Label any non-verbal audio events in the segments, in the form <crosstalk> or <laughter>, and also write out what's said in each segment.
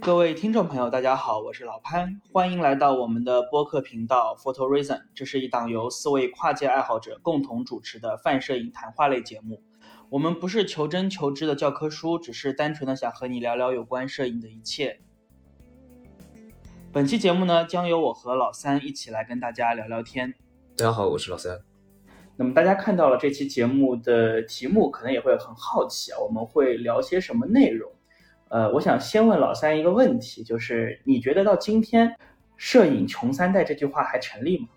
各位听众朋友，大家好，我是老潘，欢迎来到我们的播客频道 Photo Reason。这是一档由四位跨界爱好者共同主持的泛摄影谈话类节目。我们不是求真求知的教科书，只是单纯的想和你聊聊有关摄影的一切。本期节目呢，将由我和老三一起来跟大家聊聊天。大家好，我是老三。那么大家看到了这期节目的题目，可能也会很好奇啊，我们会聊些什么内容？呃，我想先问老三一个问题，就是你觉得到今天，摄影穷三代这句话还成立吗？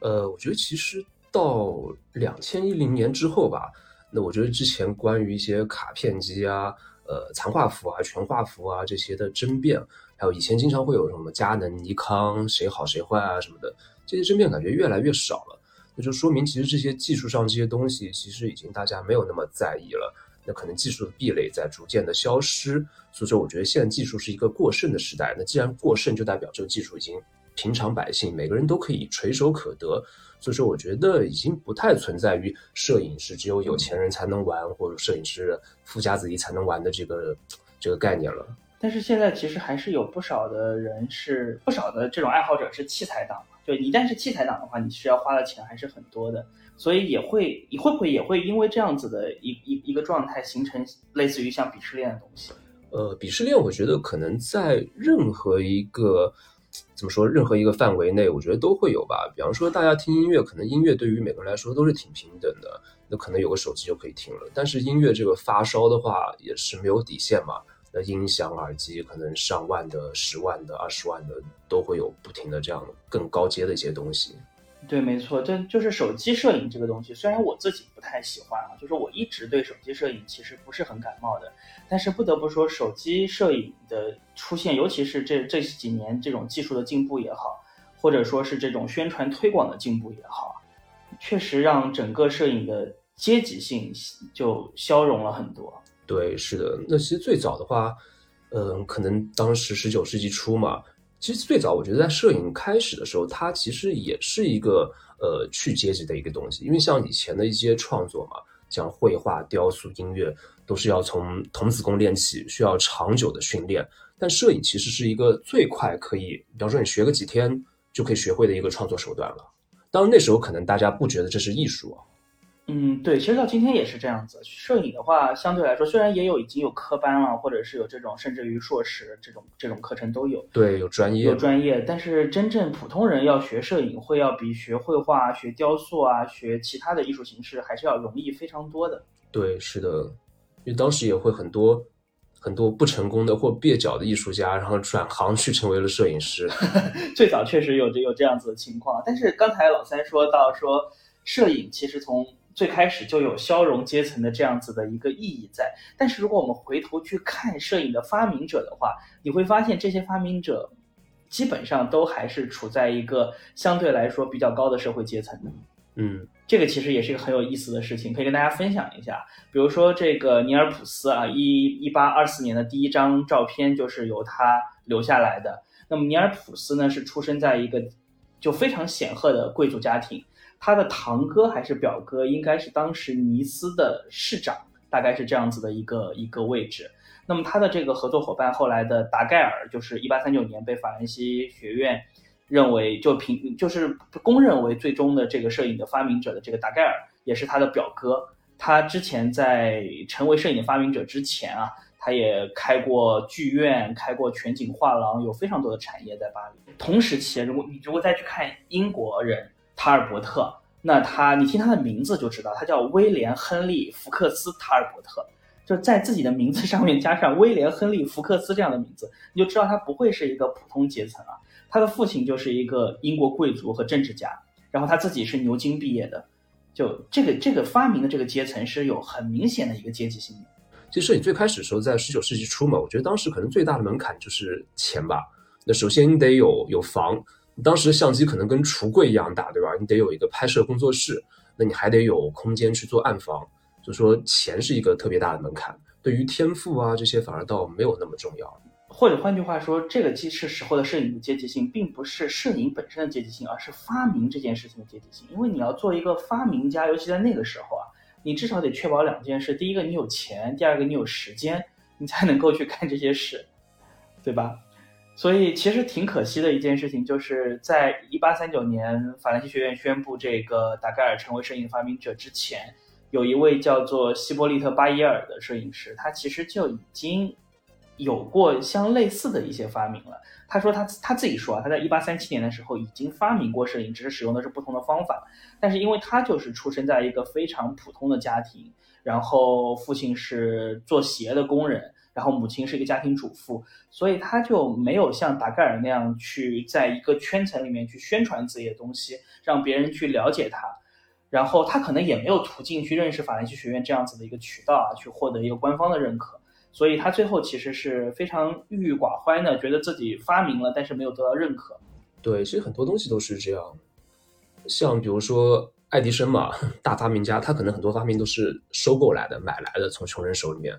呃，我觉得其实到两千一零年之后吧，那我觉得之前关于一些卡片机啊、呃残画幅啊、全画幅啊这些的争辩，还有以前经常会有什么佳能、尼康谁好谁坏啊什么的，这些争辩感觉越来越少了。那就说明，其实这些技术上这些东西，其实已经大家没有那么在意了。那可能技术的壁垒在逐渐的消失，所以说我觉得现在技术是一个过剩的时代。那既然过剩，就代表这个技术已经平常百姓每个人都可以垂手可得。所以说，我觉得已经不太存在于摄影师只有有钱人才能玩，或者摄影师富家子弟才能玩的这个这个概念了。但是现在其实还是有不少的人是不少的这种爱好者是器材党。就一旦是器材党的话，你需要花的钱还是很多的，所以也会，你会不会也会因为这样子的一一一个状态，形成类似于像鄙视链的东西？呃，鄙视链，我觉得可能在任何一个怎么说，任何一个范围内，我觉得都会有吧。比方说，大家听音乐，可能音乐对于每个人来说都是挺平等的，那可能有个手机就可以听了。但是音乐这个发烧的话，也是没有底线嘛。那音响、耳机可能上万的、十万的、二十万的都会有，不停的这样更高阶的一些东西。对，没错，这就是手机摄影这个东西。虽然我自己不太喜欢啊，就是我一直对手机摄影其实不是很感冒的。但是不得不说，手机摄影的出现，尤其是这这几年这种技术的进步也好，或者说是这种宣传推广的进步也好，确实让整个摄影的阶级性就消融了很多。对，是的。那其实最早的话，嗯，可能当时十九世纪初嘛，其实最早我觉得在摄影开始的时候，它其实也是一个呃去阶级的一个东西。因为像以前的一些创作嘛，像绘画、雕塑、音乐，都是要从童子功练起，需要长久的训练。但摄影其实是一个最快可以，比方说你学个几天就可以学会的一个创作手段了。当然那时候可能大家不觉得这是艺术啊。嗯，对，其实到今天也是这样子。摄影的话，相对来说，虽然也有已经有科班了，或者是有这种甚至于硕士这种这种课程都有，对，有专业，有专业。但是真正普通人要学摄影，会要比学绘画、学雕塑啊、学其他的艺术形式还是要容易非常多的。对，是的，因为当时也会很多很多不成功的或蹩脚的艺术家，然后转行去成为了摄影师。<laughs> 最早确实有这有这样子的情况，但是刚才老三说到说，摄影其实从最开始就有消融阶层的这样子的一个意义在，但是如果我们回头去看摄影的发明者的话，你会发现这些发明者基本上都还是处在一个相对来说比较高的社会阶层的。嗯，这个其实也是一个很有意思的事情，可以跟大家分享一下。比如说这个尼尔普斯啊，一一八二四年的第一张照片就是由他留下来的。那么尼尔普斯呢，是出生在一个就非常显赫的贵族家庭。他的堂哥还是表哥，应该是当时尼斯的市长，大概是这样子的一个一个位置。那么他的这个合作伙伴后来的达盖尔，就是一八三九年被法兰西学院认为就评就是公认为最终的这个摄影的发明者的这个达盖尔，也是他的表哥。他之前在成为摄影发明者之前啊，他也开过剧院，开过全景画廊，有非常多的产业在巴黎。同时期，如果你如果再去看英国人。塔尔伯特，那他，你听他的名字就知道，他叫威廉·亨利·福克斯·塔尔伯特，就在自己的名字上面加上威廉·亨利·福克斯这样的名字，你就知道他不会是一个普通阶层啊。他的父亲就是一个英国贵族和政治家，然后他自己是牛津毕业的，就这个这个发明的这个阶层是有很明显的一个阶级性的。其实你最开始的时候在十九世纪初嘛，我觉得当时可能最大的门槛就是钱吧。那首先你得有有房。当时相机可能跟橱柜一样大，对吧？你得有一个拍摄工作室，那你还得有空间去做暗房，就说钱是一个特别大的门槛。对于天赋啊这些反而倒没有那么重要。或者换句话说，这个既是时候的摄影的阶级性，并不是摄影本身的阶级性，而是发明这件事情的阶级性。因为你要做一个发明家，尤其在那个时候啊，你至少得确保两件事：第一个，你有钱；第二个，你有时间，你才能够去干这些事，对吧？所以其实挺可惜的一件事情，就是在一八三九年法兰西学院宣布这个达盖尔成为摄影发明者之前，有一位叫做希波利特巴耶尔的摄影师，他其实就已经有过相类似的一些发明了。他说他他自己说啊，他在一八三七年的时候已经发明过摄影，只是使用的是不同的方法。但是因为他就是出生在一个非常普通的家庭，然后父亲是做鞋的工人，然后母亲是一个家庭主妇，所以他就没有像达盖尔那样去在一个圈层里面去宣传自己的东西，让别人去了解他。然后他可能也没有途径去认识法兰西学院这样子的一个渠道啊，去获得一个官方的认可。所以他最后其实是非常郁郁寡欢的，觉得自己发明了，但是没有得到认可。对，其实很多东西都是这样。像比如说爱迪生嘛，<laughs> 大发明家，他可能很多发明都是收购来的、买来的，从穷人手里面。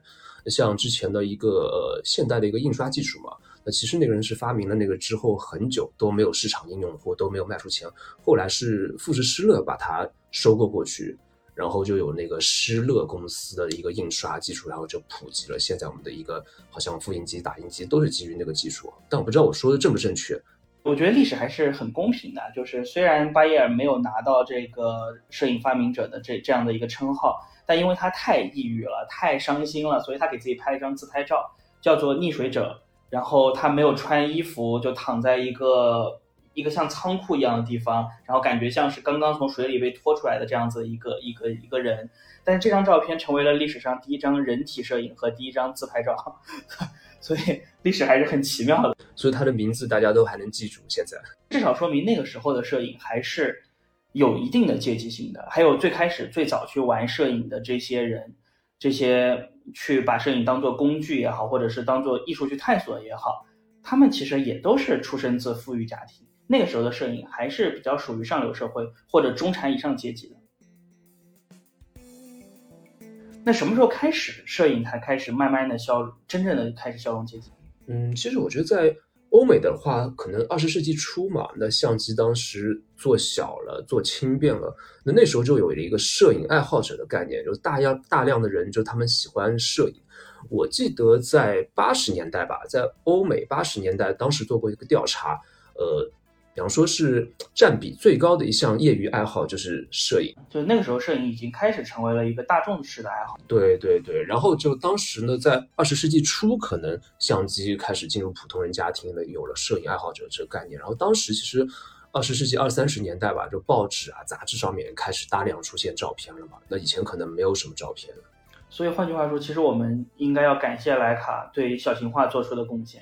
像之前的一个现代的一个印刷技术嘛，那其实那个人是发明了那个之后很久都没有市场应用或都没有卖出钱，后来是富士施乐把它收购过去。然后就有那个施乐公司的一个印刷技术，然后就普及了。现在我们的一个好像复印机、打印机都是基于那个技术，但我不知道我说的正不正确。我觉得历史还是很公平的，就是虽然巴耶尔没有拿到这个摄影发明者的这这样的一个称号，但因为他太抑郁了、太伤心了，所以他给自己拍了一张自拍照，叫做溺水者。然后他没有穿衣服，就躺在一个。一个像仓库一样的地方，然后感觉像是刚刚从水里被拖出来的这样子一个一个一个人，但是这张照片成为了历史上第一张人体摄影和第一张自拍照，<laughs> 所以历史还是很奇妙的。所以他的名字大家都还能记住，现在至少说明那个时候的摄影还是有一定的阶级性的。还有最开始最早去玩摄影的这些人，这些去把摄影当做工具也好，或者是当做艺术去探索也好，他们其实也都是出身自富裕家庭。那个时候的摄影还是比较属于上流社会或者中产以上阶级的。那什么时候开始摄影才开始慢慢的消，真正的开始消融阶级？嗯，其实我觉得在欧美的话，可能二十世纪初嘛，那相机当时做小了，做轻便了，那那时候就有了一个摄影爱好者的概念，就大量大量的人就他们喜欢摄影。我记得在八十年代吧，在欧美八十年代当时做过一个调查，呃。比方说是占比最高的一项业余爱好就是摄影，就那个时候摄影已经开始成为了一个大众式的爱好。对对对，然后就当时呢，在二十世纪初，可能相机开始进入普通人家庭了，有了摄影爱好者这个概念。然后当时其实二十世纪二三十年代吧，就报纸啊、杂志上面开始大量出现照片了嘛。那以前可能没有什么照片。所以换句话说，其实我们应该要感谢徕卡对小型化做出的贡献。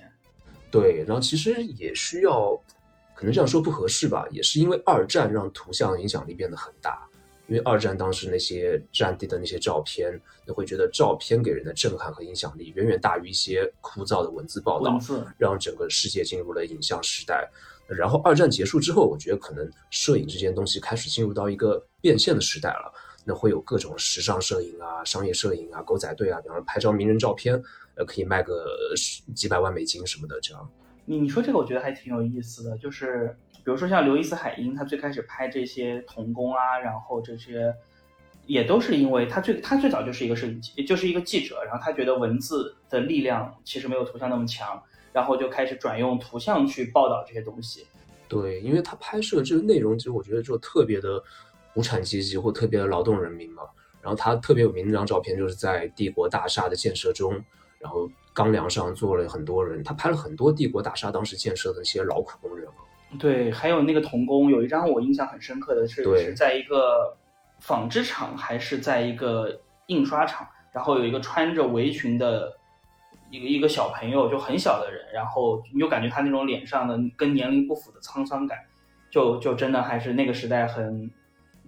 对，然后其实也需要。可能这样说不合适吧，也是因为二战让图像影响力变得很大。因为二战当时那些战地的那些照片，你会觉得照片给人的震撼和影响力远远大于一些枯燥的文字报道，让整个世界进入了影像时代。然后二战结束之后，我觉得可能摄影这件东西开始进入到一个变现的时代了。那会有各种时尚摄影啊、商业摄影啊、狗仔队啊，比方说拍张名人照片，呃，可以卖个几百万美金什么的这样。你你说这个我觉得还挺有意思的，就是比如说像刘易斯海因，他最开始拍这些童工啊，然后这些也都是因为他最他最早就是一个摄影机，就是一个记者，然后他觉得文字的力量其实没有图像那么强，然后就开始转用图像去报道这些东西。对，因为他拍摄这个内容，其实我觉得就特别的无产阶级或特别的劳动人民嘛。然后他特别有名的那张照片，就是在帝国大厦的建设中。然后钢梁上坐了很多人，他拍了很多帝国大厦当时建设的那些劳苦工人对，还有那个童工，有一张我印象很深刻的是，是在一个纺织厂还是在一个印刷厂，然后有一个穿着围裙的一个一个小朋友，就很小的人，然后你就感觉他那种脸上的跟年龄不符的沧桑感，就就真的还是那个时代很。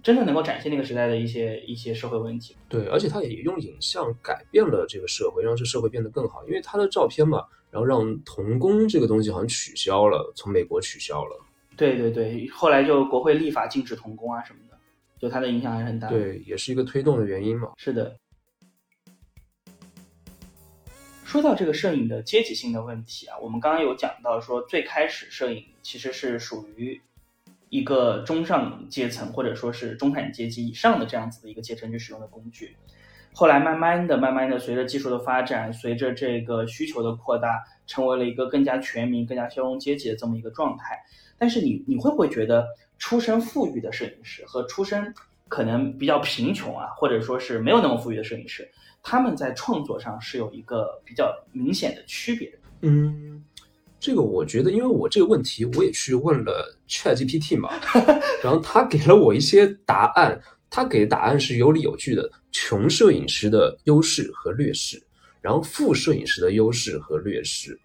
真的能够展现那个时代的一些一些社会问题。对，而且他也用影像改变了这个社会，让这社会变得更好。因为他的照片嘛，然后让童工这个东西好像取消了，从美国取消了。对对对，后来就国会立法禁止童工啊什么的，就他的影响还是很大。对，也是一个推动的原因嘛。是的。说到这个摄影的阶级性的问题啊，我们刚刚有讲到说，最开始摄影其实是属于。一个中上阶层或者说是中产阶级以上的这样子的一个阶层去使用的工具，后来慢慢的、慢慢的，随着技术的发展，随着这个需求的扩大，成为了一个更加全民、更加消融阶级的这么一个状态。但是你你会不会觉得，出身富裕的摄影师和出身可能比较贫穷啊，或者说是没有那么富裕的摄影师，他们在创作上是有一个比较明显的区别？嗯，这个我觉得，因为我这个问题我也去问了 ChatGPT 嘛，然后他给了我一些答案。他给的答案是有理有据的：穷摄影师的优势和劣势，然后富摄影师的优势和劣势。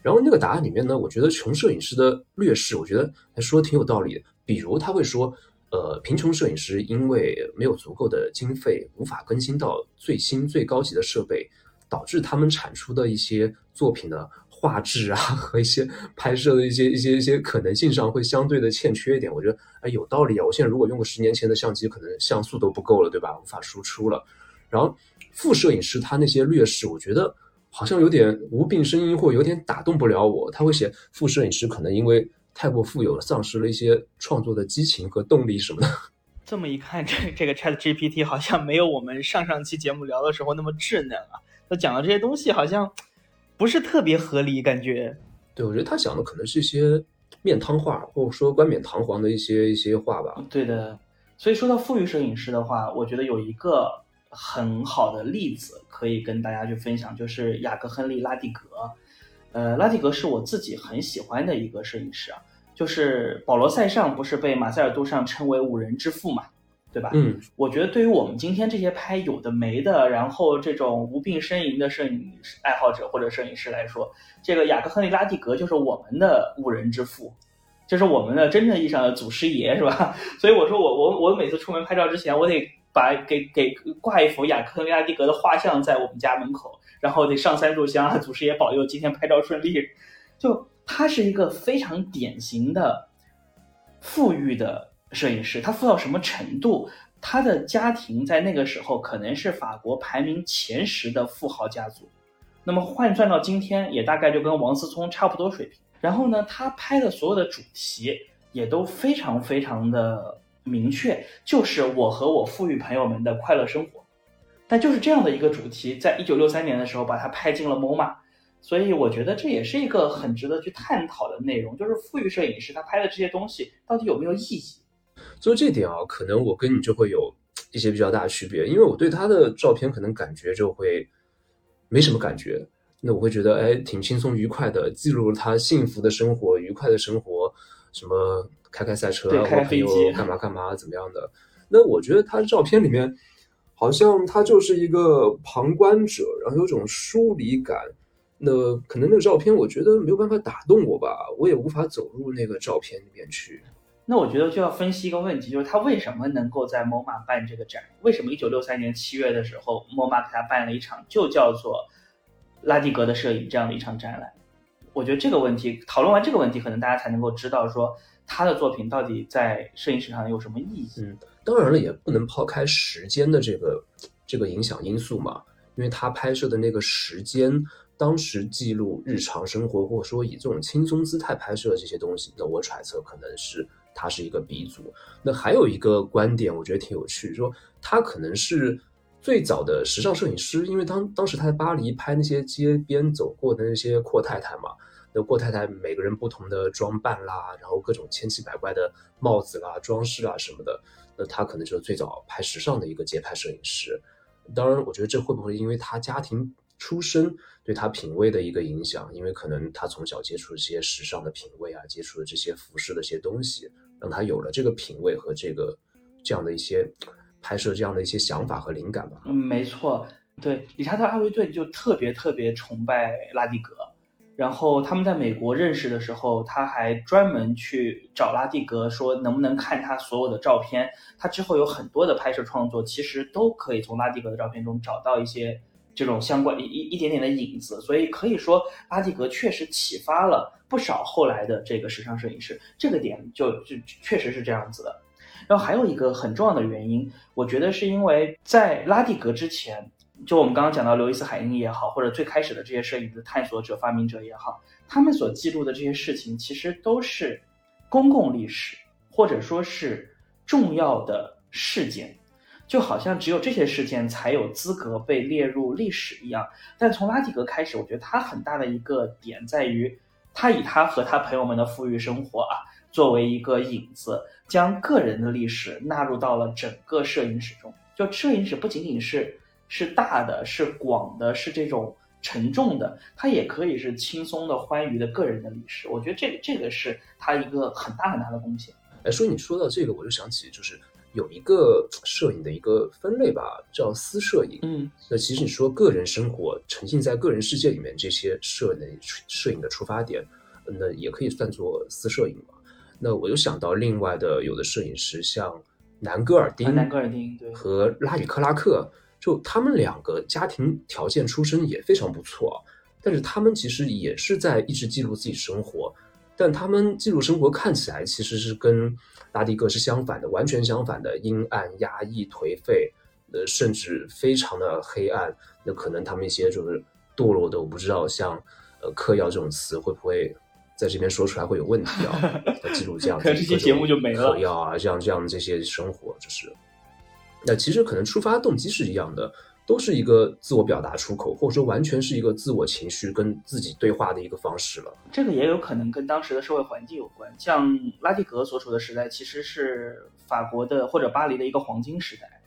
然后那个答案里面呢，我觉得穷摄影师的劣势，我觉得还说的挺有道理的。比如他会说，呃，贫穷摄影师因为没有足够的经费，无法更新到最新最高级的设备，导致他们产出的一些作品呢。画质啊 <laughs> 和一些拍摄的一些一些一些可能性上会相对的欠缺一点，我觉得哎有道理啊！我现在如果用个十年前的相机，可能像素都不够了，对吧？无法输出了。然后副摄影师他那些劣势，我觉得好像有点无病呻吟，或有点打动不了我。他会写副摄影师可能因为太过富有了，丧失了一些创作的激情和动力什么的。<laughs> 这么一看，这这个 Chat GPT 好像没有我们上上期节目聊的时候那么稚嫩啊。他讲的这些东西好像。不是特别合理，感觉。对，我觉得他想的可能是一些面汤话，或者说冠冕堂皇的一些一些话吧。对的。所以说到富裕摄影师的话，我觉得有一个很好的例子可以跟大家去分享，就是雅各·亨利·拉蒂格。呃，拉蒂格是我自己很喜欢的一个摄影师啊。就是保罗·塞尚不是被马塞尔·杜尚称为五人之父嘛？对吧？嗯，我觉得对于我们今天这些拍有的没的，然后这种无病呻吟的摄影爱好者或者摄影师来说，这个雅克·亨利·拉蒂格就是我们的五人之父，<laughs> 就是我们的真正意义上的祖师爷，是吧？所以我说我我我每次出门拍照之前，我得把给给挂一幅雅克·亨利·拉蒂格的画像在我们家门口，然后得上三炷香啊，祖师爷保佑今天拍照顺利。就他是一个非常典型的富裕的。摄影师他富到什么程度？他的家庭在那个时候可能是法国排名前十的富豪家族，那么换算到今天也大概就跟王思聪差不多水平。然后呢，他拍的所有的主题也都非常非常的明确，就是我和我富裕朋友们的快乐生活。但就是这样的一个主题，在一九六三年的时候把它拍进了 MoMA。所以我觉得这也是一个很值得去探讨的内容，就是富裕摄影师他拍的这些东西到底有没有意义？所以这点啊，可能我跟你就会有一些比较大的区别，因为我对他的照片可能感觉就会没什么感觉。那我会觉得，哎，挺轻松愉快的，记录了他幸福的生活、愉快的生活，什么开开赛车啊，和朋友干嘛干嘛怎么样的。那我觉得他的照片里面，好像他就是一个旁观者，然后有种疏离感。那可能那个照片，我觉得没有办法打动我吧，我也无法走入那个照片里面去。那我觉得就要分析一个问题，就是他为什么能够在 MoMA 办这个展？为什么一九六三年七月的时候，MoMA 给他办了一场就叫做拉蒂格的摄影这样的一场展览？我觉得这个问题讨论完这个问题，可能大家才能够知道说他的作品到底在摄影史上有什么意义。嗯，当然了，也不能抛开时间的这个这个影响因素嘛，因为他拍摄的那个时间，当时记录日常生活，或者说以这种轻松姿态拍摄这些东西，那我揣测可能是。他是一个鼻祖。那还有一个观点，我觉得挺有趣，说他可能是最早的时尚摄影师，因为当当时他在巴黎拍那些街边走过的那些阔太太嘛，那阔太太每个人不同的装扮啦，然后各种千奇百怪的帽子啦、装饰啊什么的，那他可能就是最早拍时尚的一个街拍摄影师。当然，我觉得这会不会因为他家庭？出身对他品味的一个影响，因为可能他从小接触一些时尚的品味啊，接触的这些服饰的一些东西，让他有了这个品味和这个这样的一些拍摄这样的一些想法和灵感吧。嗯，没错，对，理查德·阿维顿就特别特别崇拜拉蒂格，然后他们在美国认识的时候，他还专门去找拉蒂格说能不能看他所有的照片。他之后有很多的拍摄创作，其实都可以从拉蒂格的照片中找到一些。这种相关一一点点的影子，所以可以说拉蒂格确实启发了不少后来的这个时尚摄影师，这个点就就确实是这样子的。然后还有一个很重要的原因，我觉得是因为在拉蒂格之前，就我们刚刚讲到刘易斯海因也好，或者最开始的这些摄影的探索者、发明者也好，他们所记录的这些事情，其实都是公共历史，或者说是重要的事件。就好像只有这些事件才有资格被列入历史一样。但从拉蒂格开始，我觉得他很大的一个点在于，他以他和他朋友们的富裕生活啊作为一个引子，将个人的历史纳入到了整个摄影史中。就摄影史不仅仅是是大的、是广的、是这种沉重的，它也可以是轻松的、欢愉的个人的历史。我觉得这个这个是他一个很大很大的贡献。哎，所以你说到这个，我就想起就是。有一个摄影的一个分类吧，叫私摄影。嗯，那其实你说个人生活沉浸在个人世界里面，这些摄的摄影的出发点，那也可以算作私摄影嘛。那我又想到另外的有的摄影师，像南戈尔丁、南戈尔丁对和拉里克拉克，就他们两个家庭条件出身也非常不错，但是他们其实也是在一直记录自己生活。但他们记录生活看起来其实是跟拉蒂格是相反的，完全相反的，阴暗、压抑、颓废，呃，甚至非常的黑暗。那可能他们一些就是堕落的，我不知道，像呃嗑药这种词会不会在这边说出来会有问题啊？记录这样 <laughs> 这些节目就没了。嗑药啊，这样这样这些生活，就是那其实可能出发动机是一样的。都是一个自我表达出口，或者说完全是一个自我情绪跟自己对话的一个方式了。这个也有可能跟当时的社会环境有关。像拉蒂格所处的时代，其实是法国的或者巴黎的一个黄金时代，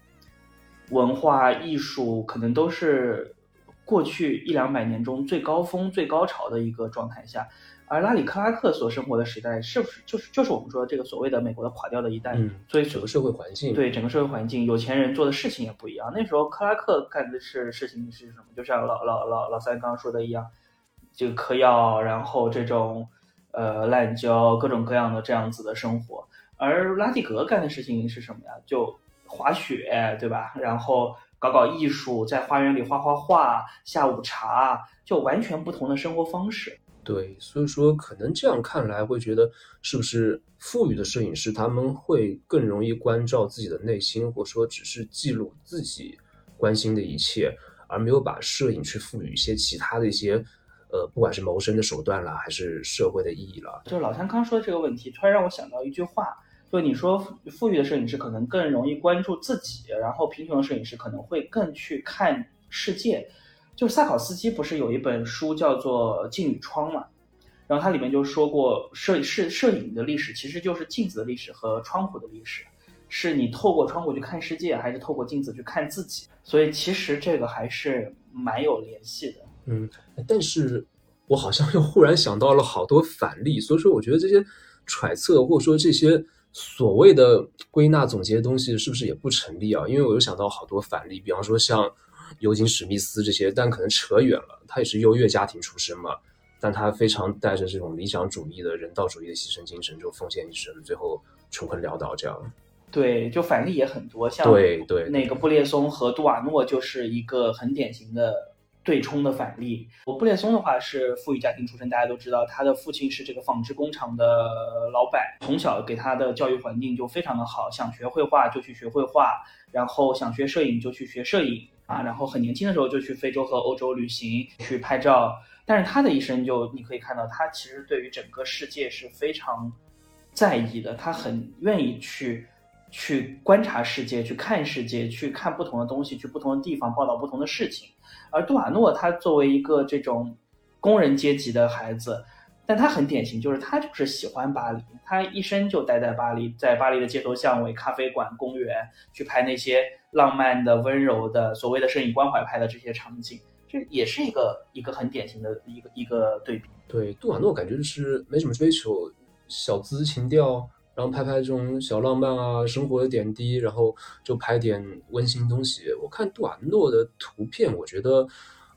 文化艺术可能都是过去一两百年中最高峰、最高潮的一个状态下。而拉里克拉克所生活的时代，是不是就是就是我们说的这个所谓的美国的垮掉的一代？嗯，所以整个社会环境，对整个社会环境，有钱人做的事情也不一样。那时候克拉克干的是事情是什么？就像老老老老三刚刚说的一样，这个嗑药，然后这种呃滥交，各种各样的这样子的生活。而拉蒂格干的事情是什么呀？就滑雪，对吧？然后搞搞艺术，在花园里画画画，下午茶，就完全不同的生活方式。对，所以说可能这样看来会觉得，是不是富裕的摄影师他们会更容易关照自己的内心，或者说只是记录自己关心的一切，而没有把摄影去赋予一些其他的一些，呃，不管是谋生的手段啦，还是社会的意义了。就老三刚说的这个问题，突然让我想到一句话，就你说富裕的摄影师可能更容易关注自己，然后贫穷的摄影师可能会更去看世界。就萨考斯基不是有一本书叫做《镜与窗》嘛，然后它里面就说过，摄摄摄影的历史其实就是镜子的历史和窗户的历史，是你透过窗户去看世界，还是透过镜子去看自己？所以其实这个还是蛮有联系的。嗯，但是我好像又忽然想到了好多反例，所以说我觉得这些揣测或者说这些所谓的归纳总结的东西是不是也不成立啊？因为我又想到好多反例，比方说像。尤金·史密斯这些，但可能扯远了。他也是优越家庭出身嘛，但他非常带着这种理想主义的人道主义的牺牲精神，就奉献一生，最后穷困潦倒这样。对，就反例也很多，像对对那个布列松和杜瓦诺就是一个很典型的对冲的反例。我布列松的话是富裕家庭出身，大家都知道，他的父亲是这个纺织工厂的老板，从小给他的教育环境就非常的好，想学绘画就去学绘画，然后想学摄影就去学摄影。啊，然后很年轻的时候就去非洲和欧洲旅行去拍照，但是他的一生就你可以看到，他其实对于整个世界是非常在意的，他很愿意去去观察世界，去看世界，去看不同的东西，去不同的地方报道不同的事情。而杜瓦诺他作为一个这种工人阶级的孩子，但他很典型，就是他就是喜欢巴黎，他一生就待在巴黎，在巴黎的街头巷尾、咖啡馆、公园去拍那些。浪漫的、温柔的、所谓的摄影关怀派的这些场景，这也是一个一个很典型的一个一个对比。对，杜瓦诺感觉就是没什么追求，小资情调，然后拍拍这种小浪漫啊，生活的点滴，然后就拍点温馨东西。我看杜瓦诺的图片，我觉得，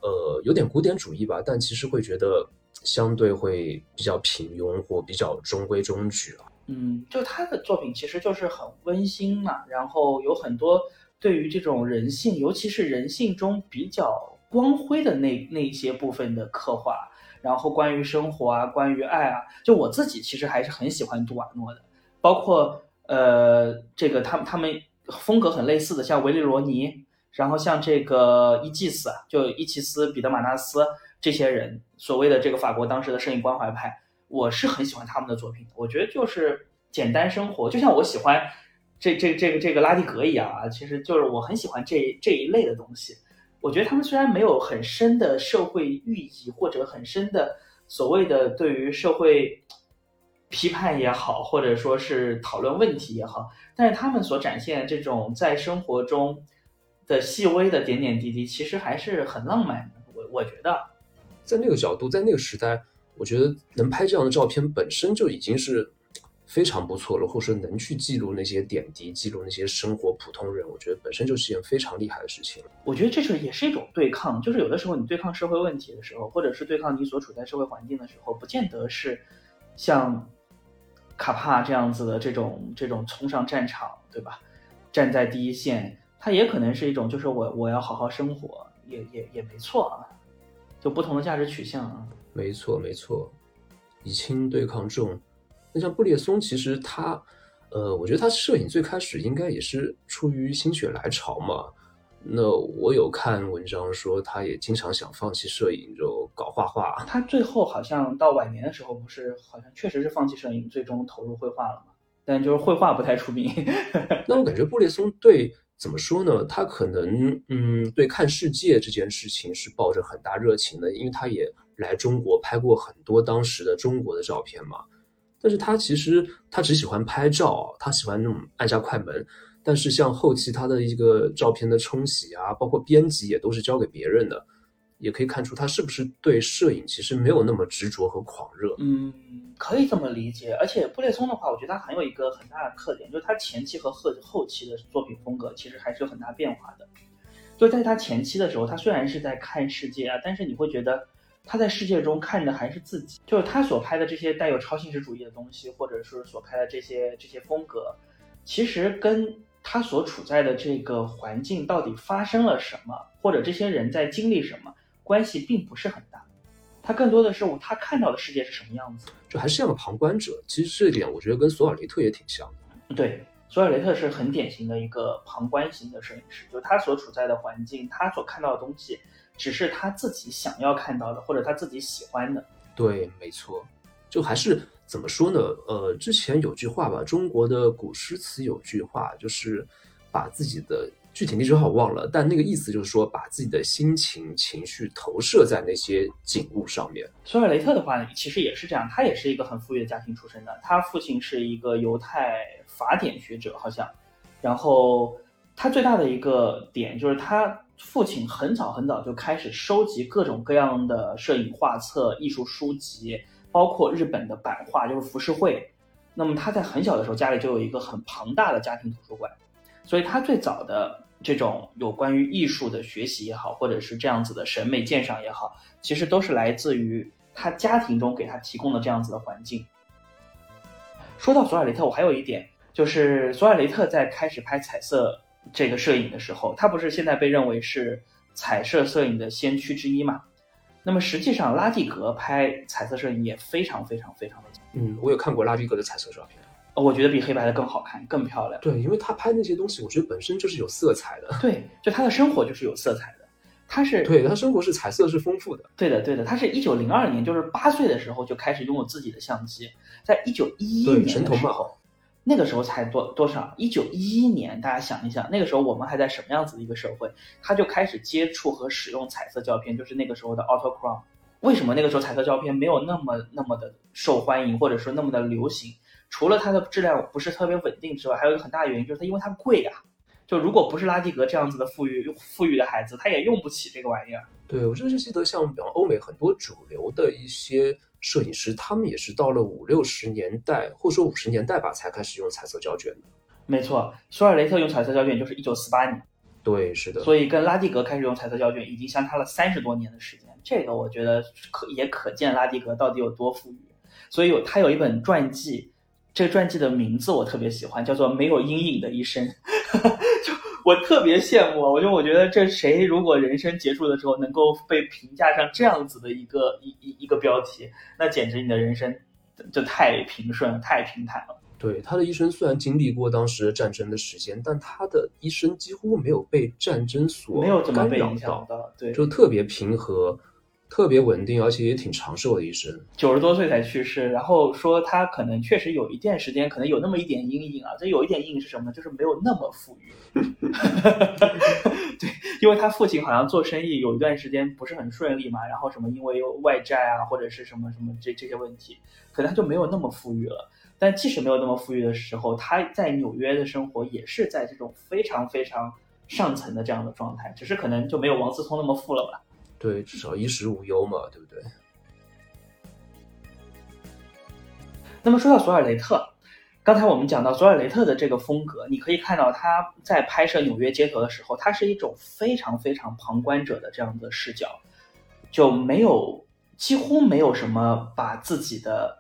呃，有点古典主义吧，但其实会觉得相对会比较平庸或比较中规中矩啊。嗯，就他的作品其实就是很温馨嘛，然后有很多。对于这种人性，尤其是人性中比较光辉的那那些部分的刻画，然后关于生活啊，关于爱啊，就我自己其实还是很喜欢杜瓦诺的，包括呃这个他们他们风格很类似的，像维利罗尼，然后像这个伊季斯，就伊奇斯、彼得马纳斯这些人，所谓的这个法国当时的摄影关怀派，我是很喜欢他们的作品，我觉得就是简单生活，就像我喜欢。这这这个这个拉蒂格一样啊，其实就是我很喜欢这这一类的东西。我觉得他们虽然没有很深的社会寓意，或者很深的所谓的对于社会批判也好，或者说是讨论问题也好，但是他们所展现这种在生活中的细微的点点滴滴，其实还是很浪漫的。我我觉得，在那个角度，在那个时代，我觉得能拍这样的照片本身就已经是。非常不错了，或者说能去记录那些点滴，记录那些生活普通人，我觉得本身就是一件非常厉害的事情。我觉得这是也是一种对抗，就是有的时候你对抗社会问题的时候，或者是对抗你所处在社会环境的时候，不见得是像卡帕这样子的这种这种冲上战场，对吧？站在第一线，它也可能是一种就是我我要好好生活，也也也没错啊，就不同的价值取向啊。没错没错，以轻对抗重。那像布列松，其实他，呃，我觉得他摄影最开始应该也是出于心血来潮嘛。那我有看文章说，他也经常想放弃摄影，就搞画画。他最后好像到晚年的时候，不是好像确实是放弃摄影，最终投入绘画了嘛？但就是绘画不太出名。那我感觉布列松对怎么说呢？他可能嗯，对看世界这件事情是抱着很大热情的，因为他也来中国拍过很多当时的中国的照片嘛。但是他其实他只喜欢拍照，他喜欢那种按下快门。但是像后期他的一个照片的冲洗啊，包括编辑也都是交给别人的，也可以看出他是不是对摄影其实没有那么执着和狂热。嗯，可以这么理解。而且布列松的话，我觉得他很有一个很大的特点，就是他前期和后后期的作品风格其实还是有很大变化的。就在他前期的时候，他虽然是在看世界啊，但是你会觉得。他在世界中看的还是自己，就是他所拍的这些带有超现实主义的东西，或者是所拍的这些这些风格，其实跟他所处在的这个环境到底发生了什么，或者这些人在经历什么，关系并不是很大。他更多的是他看到的世界是什么样子，就还是像个旁观者。其实这一点我觉得跟索尔雷特也挺像的。对，索尔雷特是很典型的一个旁观型的摄影师，就他所处在的环境，他所看到的东西。只是他自己想要看到的，或者他自己喜欢的。对，没错，就还是怎么说呢？呃，之前有句话吧，中国的古诗词有句话，就是把自己的具体那句话我忘了，但那个意思就是说，把自己的心情、情绪投射在那些景物上面。索尔雷特的话呢，其实也是这样，他也是一个很富裕的家庭出身的，他父亲是一个犹太法典学者，好像，然后他最大的一个点就是他。父亲很早很早就开始收集各种各样的摄影画册、艺术书籍，包括日本的版画，就是浮世绘。那么他在很小的时候家里就有一个很庞大的家庭图书馆，所以他最早的这种有关于艺术的学习也好，或者是这样子的审美鉴赏也好，其实都是来自于他家庭中给他提供的这样子的环境。说到索尔雷特，我还有一点就是索尔雷特在开始拍彩色。这个摄影的时候，他不是现在被认为是彩色摄影的先驱之一嘛？那么实际上，拉蒂格拍彩色摄影也非常非常非常的嗯，我有看过拉蒂格的彩色照片，我觉得比黑白的更好看、更漂亮。对，因为他拍那些东西，我觉得本身就是有色彩的。对，就他的生活就是有色彩的，他是对他生活是彩色是丰富的。对的，对的，他是一九零二年，就是八岁的时候就开始拥有自己的相机，在一九一一年的时候。那个时候才多多少？一九一一年，大家想一想，那个时候我们还在什么样子的一个社会？他就开始接触和使用彩色胶片，就是那个时候的 autochrome。为什么那个时候彩色胶片没有那么那么的受欢迎，或者说那么的流行？除了它的质量不是特别稳定之外，还有一个很大原因就是它因为它贵呀。就如果不是拉蒂格这样子的富裕富裕的孩子，他也用不起这个玩意儿。对，我就是记得像比方欧美很多主流的一些。摄影师他们也是到了五六十年代，或者说五十年代吧，才开始用彩色胶卷的。没错，索尔雷特用彩色胶卷就是一九四八年。对，是的。所以跟拉蒂格开始用彩色胶卷已经相差了三十多年的时间，这个我觉得可也可见拉蒂格到底有多富裕。所以有他有一本传记，这个传记的名字我特别喜欢，叫做《没有阴影的一生》。<laughs> 就。我特别羡慕，我就我觉得这谁如果人生结束的时候能够被评价上这样子的一个一一一个标题，那简直你的人生就太平顺、太平坦了。对他的一生虽然经历过当时战争的时间，但他的一生几乎没有被战争所没有怎么被影响到，对，就特别平和。特别稳定，而且也挺长寿的一生。九十多岁才去世，然后说他可能确实有一段时间，可能有那么一点阴影啊。这有一点阴影是什么呢？就是没有那么富裕。<laughs> 对，因为他父亲好像做生意有一段时间不是很顺利嘛，然后什么因为有外债啊，或者是什么什么这这些问题，可能他就没有那么富裕了。但即使没有那么富裕的时候，他在纽约的生活也是在这种非常非常上层的这样的状态，只是可能就没有王思聪那么富了吧。对，至少衣食无忧嘛，对不对？那么说到索尔雷特，刚才我们讲到索尔雷特的这个风格，你可以看到他在拍摄纽约街头的时候，他是一种非常非常旁观者的这样的视角，就没有几乎没有什么把自己的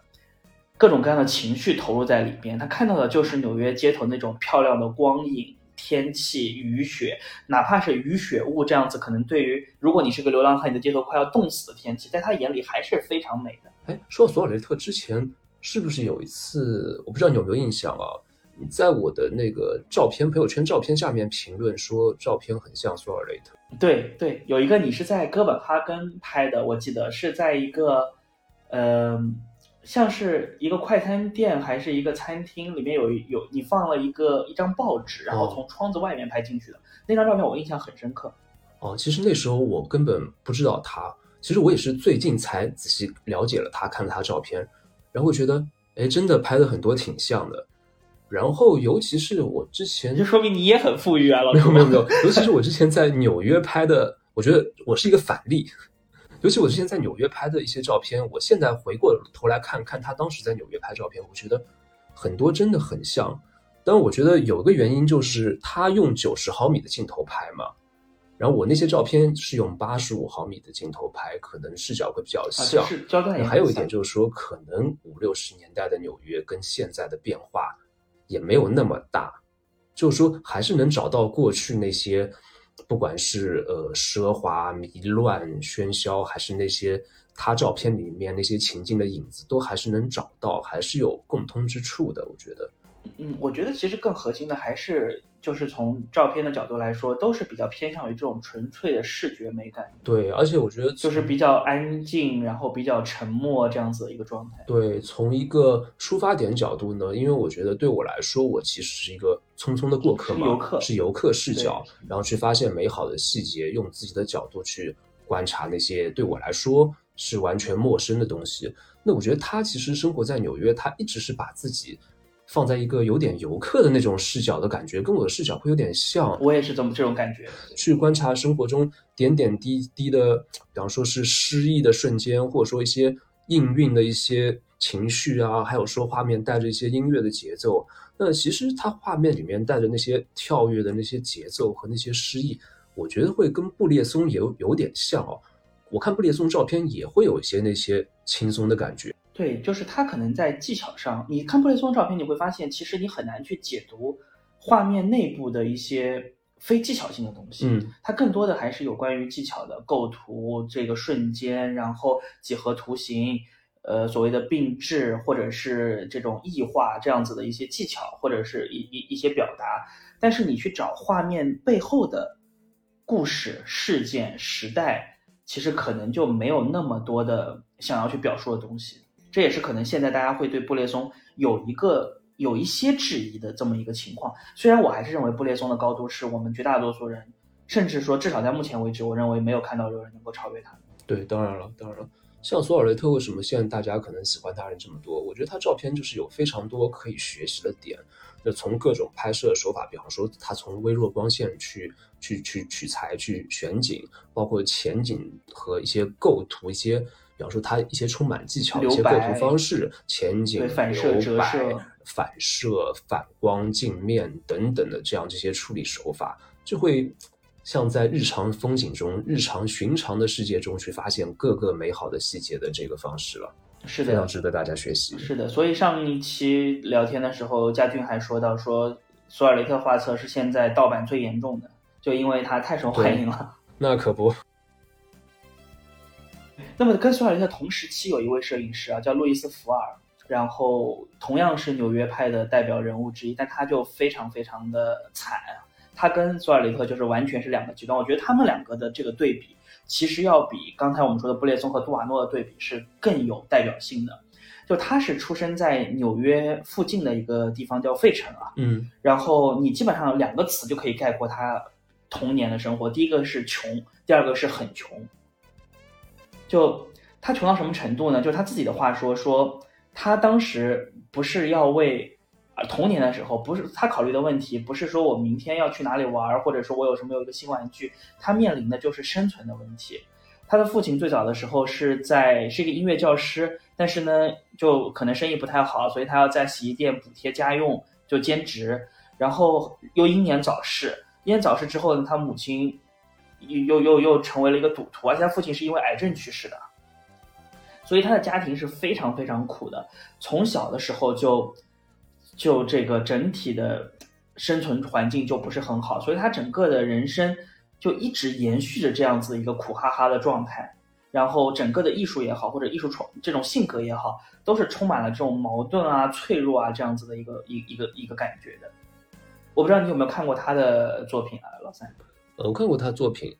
各种各样的情绪投入在里边，他看到的就是纽约街头那种漂亮的光影。天气、雨雪，哪怕是雨雪雾这样子，可能对于如果你是个流浪汉，你的街头快要冻死的天气，在他眼里还是非常美的。哎，说到索尔雷特之前，是不是有一次，我不知道你有没有印象啊？你在我的那个照片朋友圈照片下面评论说照片很像索尔雷特。对对，有一个你是在哥本哈根拍的，我记得是在一个，嗯。像是一个快餐店还是一个餐厅，里面有有你放了一个一张报纸，然后从窗子外面拍进去的那张照片，我印象很深刻。哦，其实那时候我根本不知道他，其实我也是最近才仔细了解了他，看了他照片，然后觉得，哎，真的拍的很多挺像的。然后尤其是我之前，就说明你也很富裕啊，老没有没有没有，尤其是我之前在纽约拍的，我觉得我是一个反例。尤其我之前在纽约拍的一些照片，我现在回过头来看看他当时在纽约拍照片，我觉得很多真的很像。但我觉得有个原因就是他用九十毫米的镜头拍嘛，然后我那些照片是用八十五毫米的镜头拍，可能视角会比较像。还有一点就是说，可能五六十年代的纽约跟现在的变化也没有那么大，就是说还是能找到过去那些。不管是呃奢华、迷乱、喧嚣，还是那些他照片里面那些情境的影子，都还是能找到，还是有共通之处的。我觉得，嗯，我觉得其实更核心的还是。就是从照片的角度来说，都是比较偏向于这种纯粹的视觉美感。对，而且我觉得就是比较安静，然后比较沉默这样子的一个状态。对，从一个出发点角度呢，因为我觉得对我来说，我其实是一个匆匆的过客嘛，游客是游客视角，然后去发现美好的细节，用自己的角度去观察那些对我来说是完全陌生的东西。那我觉得他其实生活在纽约，他一直是把自己。放在一个有点游客的那种视角的感觉，跟我的视角会有点像。我也是这么这种感觉，去观察生活中点点滴滴的，比方说是诗意的瞬间，或者说一些应运的一些情绪啊，还有说画面带着一些音乐的节奏。那其实它画面里面带着那些跳跃的那些节奏和那些诗意，我觉得会跟布列松有有点像哦。我看布列松照片也会有一些那些轻松的感觉。对，就是他可能在技巧上，你看布列松照片，你会发现其实你很难去解读画面内部的一些非技巧性的东西。嗯，它更多的还是有关于技巧的构图，这个瞬间，然后几何图形，呃，所谓的并置或者是这种异化这样子的一些技巧，或者是一一一些表达。但是你去找画面背后的故事、事件、时代，其实可能就没有那么多的想要去表述的东西。这也是可能现在大家会对布列松有一个有一些质疑的这么一个情况。虽然我还是认为布列松的高度是我们绝大多数人，甚至说至少在目前为止，我认为没有看到有人能够超越他。对，当然了，当然了。像索尔雷特为什么现在大家可能喜欢他人这么多？我觉得他照片就是有非常多可以学习的点。就从各种拍摄手法，比方说他从微弱光线去去去取材、去选景，包括前景和一些构图一些。比方说，他一些充满技巧的一些构图方式、前景、反射、折射、反射、反光、镜面等等的这样这些处理手法，就会像在日常风景中、日常寻常的世界中去发现各个美好的细节的这个方式了。是的，非常值得大家学习。是的，所以上一期聊天的时候，嘉俊还说到说，索尔雷特画册是现在盗版最严重的，就因为它太受欢迎了。那可不。那么跟索尔雷特同时期有一位摄影师啊，叫路易斯·福尔，然后同样是纽约派的代表人物之一，但他就非常非常的惨啊。他跟索尔雷特就是完全是两个极端。我觉得他们两个的这个对比，其实要比刚才我们说的布列松和杜瓦诺的对比是更有代表性的。就他是出生在纽约附近的一个地方叫费城啊，嗯，然后你基本上两个词就可以概括他童年的生活，第一个是穷，第二个是很穷。就他穷到什么程度呢？就是他自己的话说，说他当时不是要为，啊童年的时候不是他考虑的问题，不是说我明天要去哪里玩，或者说我有什么有一个新玩具，他面临的就是生存的问题。他的父亲最早的时候是在是一个音乐教师，但是呢，就可能生意不太好，所以他要在洗衣店补贴家用，就兼职。然后又英年早逝，英年早逝之后呢，他母亲又又又又成为了一个赌徒，而且他父亲是因为癌症去世的，所以他的家庭是非常非常苦的。从小的时候就就这个整体的生存环境就不是很好，所以他整个的人生。就一直延续着这样子一个苦哈哈的状态，然后整个的艺术也好，或者艺术创这种性格也好，都是充满了这种矛盾啊、脆弱啊这样子的一个一一个一个感觉的。我不知道你有没有看过他的作品啊，老三？呃，我看过他作品，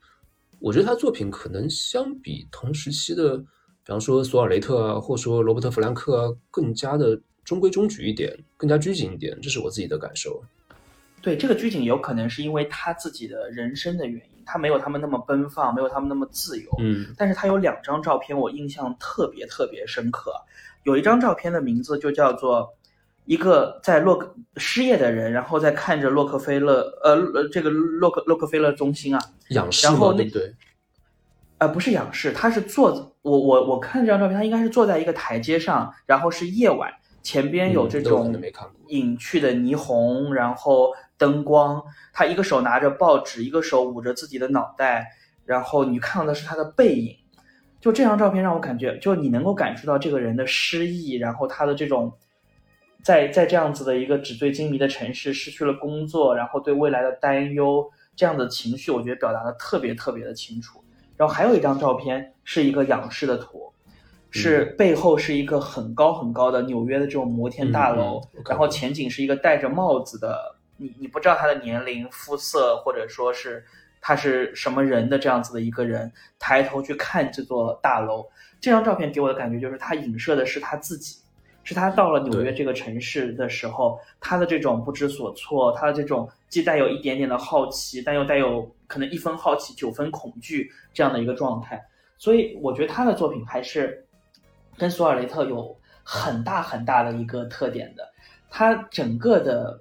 我觉得他作品可能相比同时期的，比方说索尔雷特啊，或者说罗伯特弗兰克啊，更加的中规中矩一点，更加拘谨一点，这是我自己的感受。对这个拘谨，有可能是因为他自己的人生的原因，他没有他们那么奔放，没有他们那么自由。嗯，但是他有两张照片，我印象特别特别深刻。有一张照片的名字就叫做一个在洛克失业的人，然后在看着洛克菲勒，呃呃，这个洛克洛克菲勒中心啊，仰视然后那对对，呃，不是仰视，他是坐，我我我看这张照片，他应该是坐在一个台阶上，然后是夜晚，前边有这种隐去的霓虹，然后灯光，他一个手拿着报纸，一个手捂着自己的脑袋，然后你看到的是他的背影。就这张照片让我感觉，就你能够感受到这个人的失意，然后他的这种，在在这样子的一个纸醉金迷的城市，失去了工作，然后对未来的担忧，这样的情绪，我觉得表达的特别特别的清楚。然后还有一张照片是一个仰视的图，是背后是一个很高很高的纽约的这种摩天大楼，然后前景是一个戴着帽子的，你你不知道他的年龄、肤色，或者说是他是什么人的这样子的一个人，抬头去看这座大楼。这张照片给我的感觉就是，他影射的是他自己，是他到了纽约这个城市的时候，他的这种不知所措，他的这种既带有一点点的好奇，但又带有可能一分好奇九分恐惧这样的一个状态。所以我觉得他的作品还是跟索尔雷特有很大很大的一个特点的。他整个的，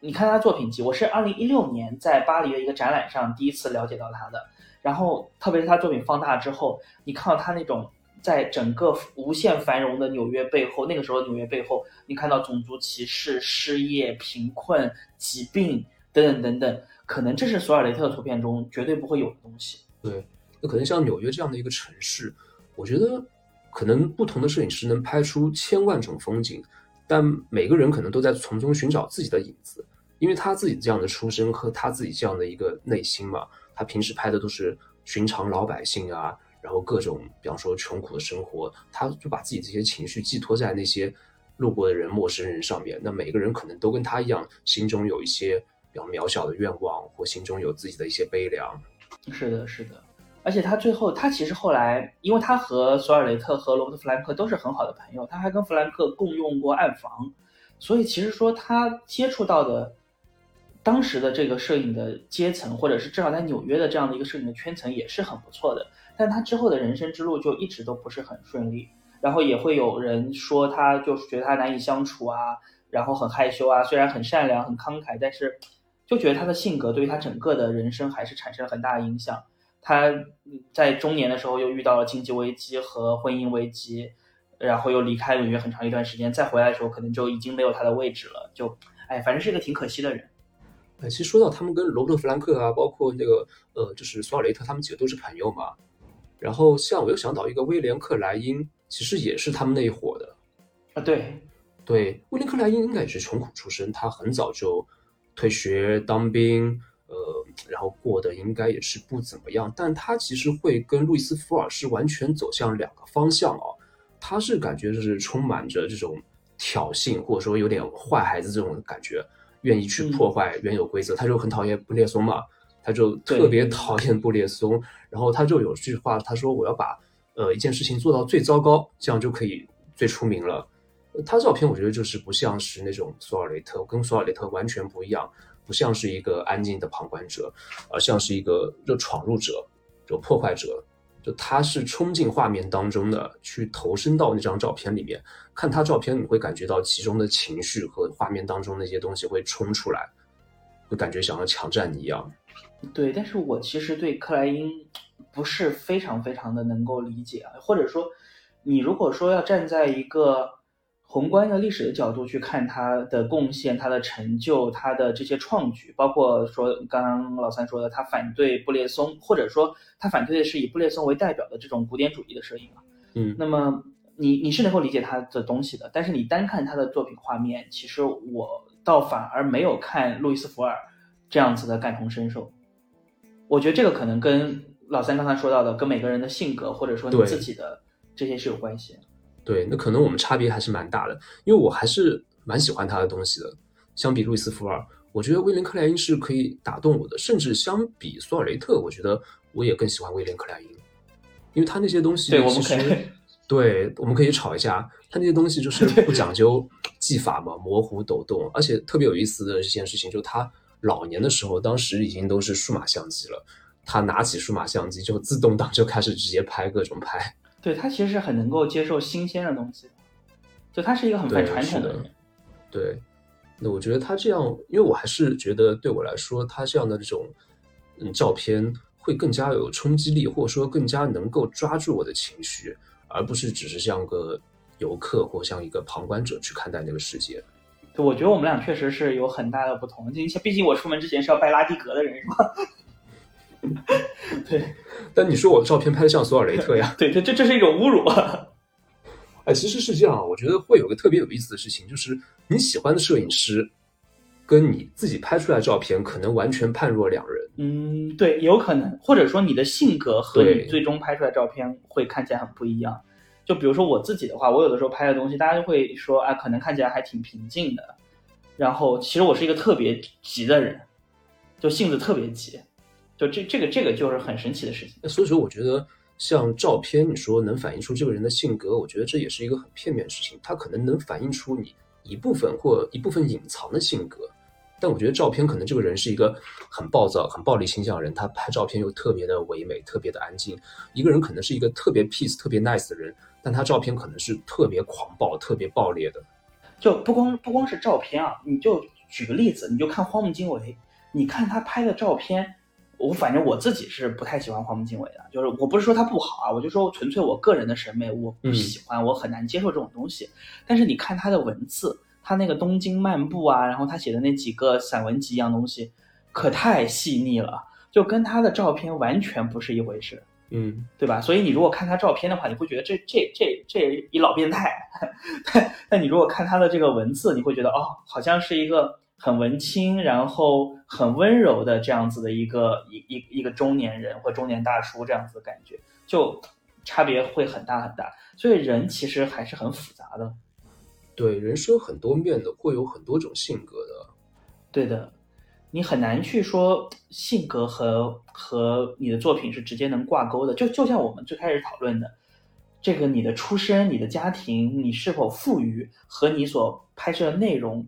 你看他作品集，我是二零一六年在巴黎的一个展览上第一次了解到他的。然后，特别是他作品放大之后，你看到他那种在整个无限繁荣的纽约背后，那个时候的纽约背后，你看到种族歧视、失业、贫困、疾病等等等等，可能这是索尔雷特的图片中绝对不会有的东西。对，那可能像纽约这样的一个城市，我觉得可能不同的摄影师能拍出千万种风景，但每个人可能都在从中寻找自己的影子，因为他自己这样的出身和他自己这样的一个内心嘛，他平时拍的都是寻常老百姓啊，然后各种比方说穷苦的生活，他就把自己这些情绪寄托在那些路过的人、陌生人上面。那每个人可能都跟他一样，心中有一些比较渺小的愿望，或心中有自己的一些悲凉。是的，是的，而且他最后，他其实后来，因为他和索尔雷特和罗伯特弗兰克都是很好的朋友，他还跟弗兰克共用过暗房，所以其实说他接触到的当时的这个摄影的阶层，或者是至少在纽约的这样的一个摄影的圈层也是很不错的。但他之后的人生之路就一直都不是很顺利，然后也会有人说他就是觉得他难以相处啊，然后很害羞啊，虽然很善良很慷慨，但是就觉得他的性格对于他整个的人生还是产生了很大的影响。他在中年的时候又遇到了经济危机和婚姻危机，然后又离开纽约很长一段时间，再回来的时候可能就已经没有他的位置了。就，哎，反正是一个挺可惜的人。哎，其实说到他们跟罗伯特·弗兰克啊，包括那个呃，就是索尔雷特，他们几个都是朋友嘛。然后像我又想到一个威廉·克莱因，其实也是他们那一伙的。啊，对，对，威廉·克莱因应该也是穷苦出身，他很早就退学当兵，呃，然后过得应该也是不怎么样。但他其实会跟路易斯·福尔是完全走向两个方向哦。他是感觉就是充满着这种挑衅，或者说有点坏孩子这种感觉，愿意去破坏原有规则。他就很讨厌布列松嘛，他就特别讨厌布列松，然后他就有句话，他说我要把呃一件事情做到最糟糕，这样就可以最出名了。他照片我觉得就是不像是那种索尔雷特，跟索尔雷特完全不一样，不像是一个安静的旁观者，而像是一个就闯入者，就破坏者。就他是冲进画面当中的，去投身到那张照片里面，看他照片你会感觉到其中的情绪和画面当中那些东西会冲出来，会感觉想要强占你一样。对，但是我其实对克莱因不是非常非常的能够理解，或者说，你如果说要站在一个。宏观的历史的角度去看他的贡献、他的成就、他的这些创举，包括说刚刚老三说的，他反对布列松，或者说他反对的是以布列松为代表的这种古典主义的摄影嘛。嗯，那么你你是能够理解他的东西的，但是你单看他的作品画面，其实我倒反而没有看路易斯福尔这样子的感同身受。我觉得这个可能跟老三刚才说到的，跟每个人的性格或者说你自己的这些是有关系。对，那可能我们差别还是蛮大的，因为我还是蛮喜欢他的东西的。相比路易斯福尔，我觉得威廉克莱因是可以打动我的，甚至相比索尔雷特，我觉得我也更喜欢威廉克莱因，因为他那些东西，对，我们可以，对，我们可以吵一下，他那些东西就是 <laughs> 不讲究技法嘛，模糊抖动，而且特别有意思的一件事情，就是他老年的时候，当时已经都是数码相机了，他拿起数码相机就自动挡就开始直接拍各种拍。对他其实是很能够接受新鲜的东西，就他是一个很反传统的人。对，那我觉得他这样，因为我还是觉得对我来说，他这样的这种嗯照片会更加有冲击力，或者说更加能够抓住我的情绪，而不是只是像个游客或像一个旁观者去看待那个世界。对，我觉得我们俩确实是有很大的不同。就毕竟我出门之前是要拜拉蒂格的人，是吧？<laughs> 对，但你说我的照片拍的像索尔雷特呀？<laughs> 对，这这这是一种侮辱。<laughs> 哎，其实是这样，我觉得会有个特别有意思的事情，就是你喜欢的摄影师，跟你自己拍出来的照片，可能完全判若两人。嗯，对，有可能，或者说你的性格和你最终拍出来照片会看起来很不一样。就比如说我自己的话，我有的时候拍的东西，大家就会说，啊，可能看起来还挺平静的。然后，其实我是一个特别急的人，就性子特别急。就这这个这个就是很神奇的事情。那所以说，我觉得像照片，你说能反映出这个人的性格，我觉得这也是一个很片面的事情。它可能能反映出你一部分或一部分隐藏的性格，但我觉得照片可能这个人是一个很暴躁、很暴力倾向的人，他拍照片又特别的唯美、特别的安静。一个人可能是一个特别 peace、特别 nice 的人，但他照片可能是特别狂暴、特别暴烈的。就不光不光是照片啊，你就举个例子，你就看荒木经惟，你看他拍的照片。我反正我自己是不太喜欢荒木经惟的，就是我不是说他不好啊，我就说纯粹我个人的审美，我不喜欢，我很难接受这种东西。但是你看他的文字，他那个东京漫步啊，然后他写的那几个散文集一样东西，可太细腻了，就跟他的照片完全不是一回事，嗯，对吧？所以你如果看他照片的话，你会觉得这这这这一老变态，<laughs> 但但你如果看他的这个文字，你会觉得哦，好像是一个。很文青，然后很温柔的这样子的一个一一一个中年人或中年大叔这样子的感觉，就差别会很大很大。所以人其实还是很复杂的。对，人是有很多面的，会有很多种性格的。对的，你很难去说性格和和你的作品是直接能挂钩的。就就像我们最开始讨论的，这个你的出身、你的家庭、你是否富裕和你所拍摄的内容。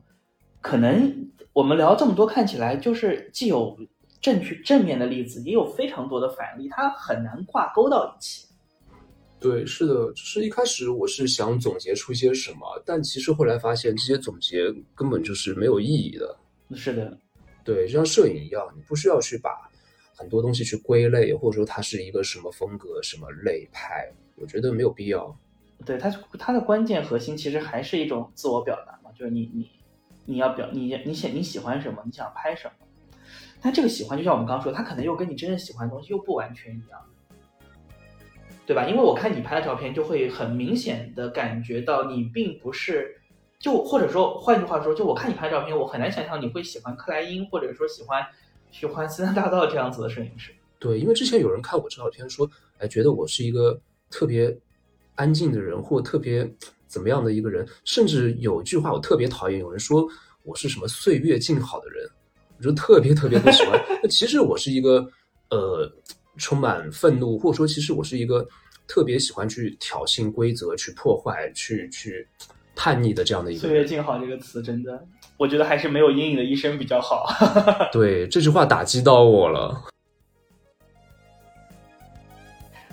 可能我们聊这么多，看起来就是既有正确正面的例子，也有非常多的反例，它很难挂钩到一起。对，是的，就是一开始我是想总结出一些什么，但其实后来发现这些总结根本就是没有意义的。是的，对，就像摄影一样，你不需要去把很多东西去归类，或者说它是一个什么风格、什么类派，我觉得没有必要。对它，它的关键核心其实还是一种自我表达嘛，就是你你。你要表你你想你喜欢什么？你想拍什么？但这个喜欢就像我们刚说，他可能又跟你真正喜欢的东西又不完全一样，对吧？因为我看你拍的照片，就会很明显的感觉到你并不是，就或者说换句话说，就我看你拍照片，我很难想象你会喜欢克莱因，或者说喜欢喜欢斯坦大道这样子的摄影师。对，因为之前有人看我照片说，哎，觉得我是一个特别安静的人，或特别。怎么样的一个人？甚至有一句话我特别讨厌，有人说我是什么岁月静好的人，我就特别特别不喜欢。那其实我是一个呃充满愤怒，或者说其实我是一个特别喜欢去挑衅规则、去破坏、去去叛逆的这样的一个。岁月静好这个词真的，我觉得还是没有阴影的一生比较好。<laughs> 对这句话打击到我了。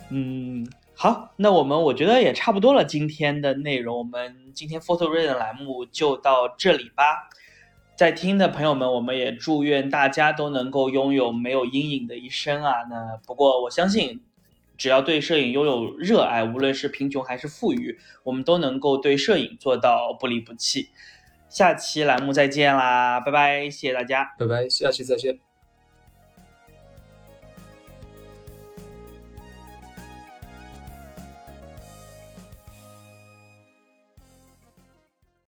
嗯。好，那我们我觉得也差不多了。今天的内容，我们今天 Photo Reading 栏目就到这里吧。在听的朋友们，我们也祝愿大家都能够拥有没有阴影的一生啊。那不过我相信，只要对摄影拥有热爱，无论是贫穷还是富裕，我们都能够对摄影做到不离不弃。下期栏目再见啦，拜拜，谢谢大家，拜拜，下期再见。